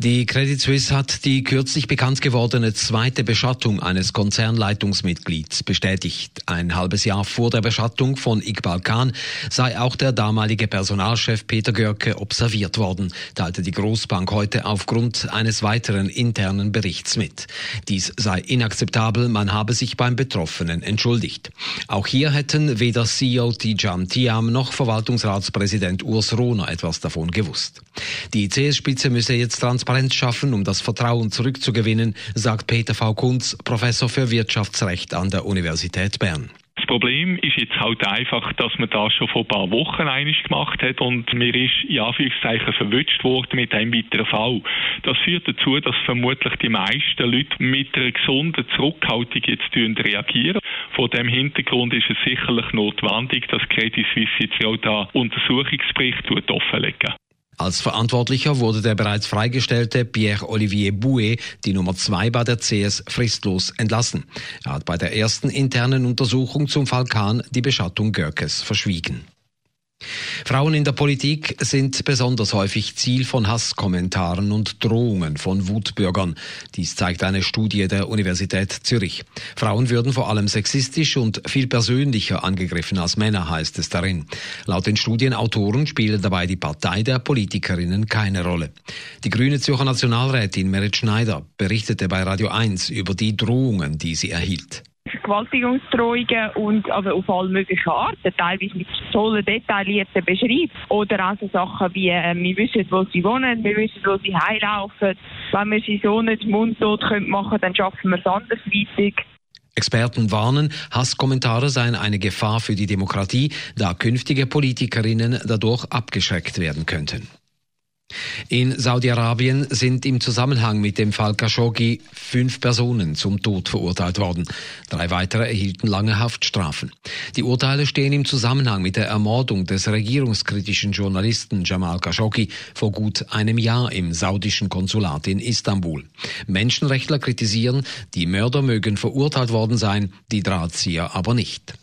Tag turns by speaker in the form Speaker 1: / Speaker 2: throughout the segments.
Speaker 1: Die Credit Suisse hat die kürzlich bekannt gewordene zweite Beschattung eines Konzernleitungsmitglieds bestätigt. Ein halbes Jahr vor der Beschattung von Iqbal Khan sei auch der damalige Personalchef Peter Görke observiert worden, teilte die Großbank heute aufgrund eines weiteren internen Berichts mit. Dies sei inakzeptabel, man habe sich beim Betroffenen entschuldigt. Auch hier hätten weder CEO Tijam Tiam noch Verwaltungsratspräsident Urs Rohner etwas davon gewusst. Die CS-Spitze müsse jetzt transparent Transparenz schaffen, um das Vertrauen zurückzugewinnen, sagt Peter V. Kunz, Professor für Wirtschaftsrecht an der Universität Bern.
Speaker 2: Das Problem ist jetzt halt einfach, dass man das schon vor ein paar Wochen einig gemacht hat und mir ist in Anführungszeichen verwünscht worden mit einem weiteren Fall. Das führt dazu, dass vermutlich die meisten Leute mit einer gesunden Zurückhaltung jetzt reagieren. Vor dem Hintergrund ist es sicherlich notwendig, dass Credit Suisse jetzt auch da Untersuchungsbericht offenlegen.
Speaker 1: Als Verantwortlicher wurde der bereits freigestellte Pierre-Olivier Bouet, die Nummer zwei bei der CS, fristlos entlassen. Er hat bei der ersten internen Untersuchung zum Fall Kahn die Beschattung Görkes verschwiegen. Frauen in der Politik sind besonders häufig Ziel von Hasskommentaren und Drohungen von Wutbürgern. Dies zeigt eine Studie der Universität Zürich. Frauen würden vor allem sexistisch und viel persönlicher angegriffen als Männer, heißt es darin. Laut den Studienautoren spiele dabei die Partei der Politikerinnen keine Rolle. Die grüne Zürcher Nationalrätin Merit Schneider berichtete bei Radio 1 über die Drohungen, die sie erhielt.
Speaker 3: Vergewaltigungsdrohungen und also auf alle möglichen Arten, teilweise mit tollen, detaillierten Beschreibungen. Oder auch so Sachen wie, äh, wir wissen, wo sie wohnen, wir wissen, wo sie heimlaufen. Wenn wir sie so nicht mundtot machen können, dann schaffen wir es andersweitig.
Speaker 1: Experten warnen, Hasskommentare seien eine Gefahr für die Demokratie, da künftige Politikerinnen dadurch abgeschreckt werden könnten. In Saudi-Arabien sind im Zusammenhang mit dem Fall Khashoggi fünf Personen zum Tod verurteilt worden. Drei weitere erhielten lange Haftstrafen. Die Urteile stehen im Zusammenhang mit der Ermordung des regierungskritischen Journalisten Jamal Khashoggi vor gut einem Jahr im saudischen Konsulat in Istanbul. Menschenrechtler kritisieren, die Mörder mögen verurteilt worden sein, die Drahtzieher aber nicht.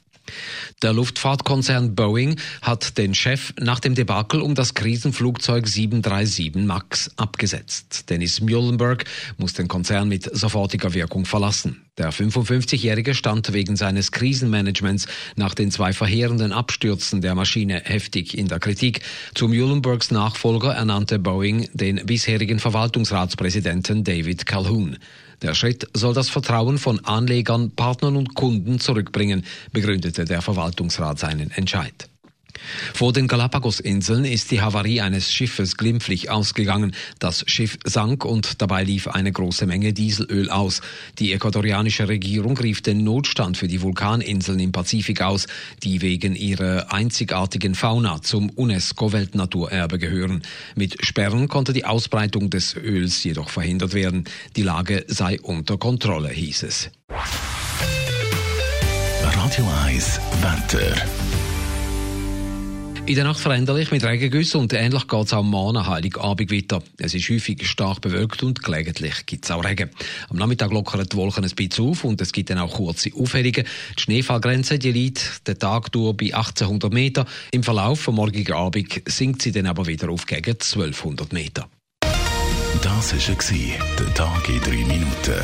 Speaker 1: Der Luftfahrtkonzern Boeing hat den Chef nach dem Debakel um das Krisenflugzeug 737 MAX abgesetzt. Dennis Muhlenberg muss den Konzern mit sofortiger Wirkung verlassen. Der 55-Jährige stand wegen seines Krisenmanagements nach den zwei verheerenden Abstürzen der Maschine heftig in der Kritik. Zu Muhlenbergs Nachfolger ernannte Boeing den bisherigen Verwaltungsratspräsidenten David Calhoun. Der Schritt soll das Vertrauen von Anlegern, Partnern und Kunden zurückbringen, begründete der Verwaltungsrat seinen Entscheid. Vor den Galapagos-Inseln ist die Havarie eines Schiffes glimpflich ausgegangen. Das Schiff sank und dabei lief eine große Menge Dieselöl aus. Die ecuadorianische Regierung rief den Notstand für die Vulkaninseln im Pazifik aus, die wegen ihrer einzigartigen Fauna zum UNESCO-Weltnaturerbe gehören. Mit Sperren konnte die Ausbreitung des Öls jedoch verhindert werden. Die Lage sei unter Kontrolle, hieß es.
Speaker 4: Radio 1 Wetter.
Speaker 1: In der Nacht veränderlich mit Regengüssen und ähnlich geht es auch morgen Heiligabend weiter. Es ist häufig stark bewölkt und gelegentlich gibt es auch Regen. Am Nachmittag lockern die Wolken ein bisschen auf und es gibt dann auch kurze Aufhellungen. Die Schneefallgrenze die liegt den Tag durch bei 1800 Meter. Im Verlauf vom morgigen Abend sinkt sie dann aber wieder auf gegen 1200 Meter.
Speaker 4: Das war der Tag in drei Minuten.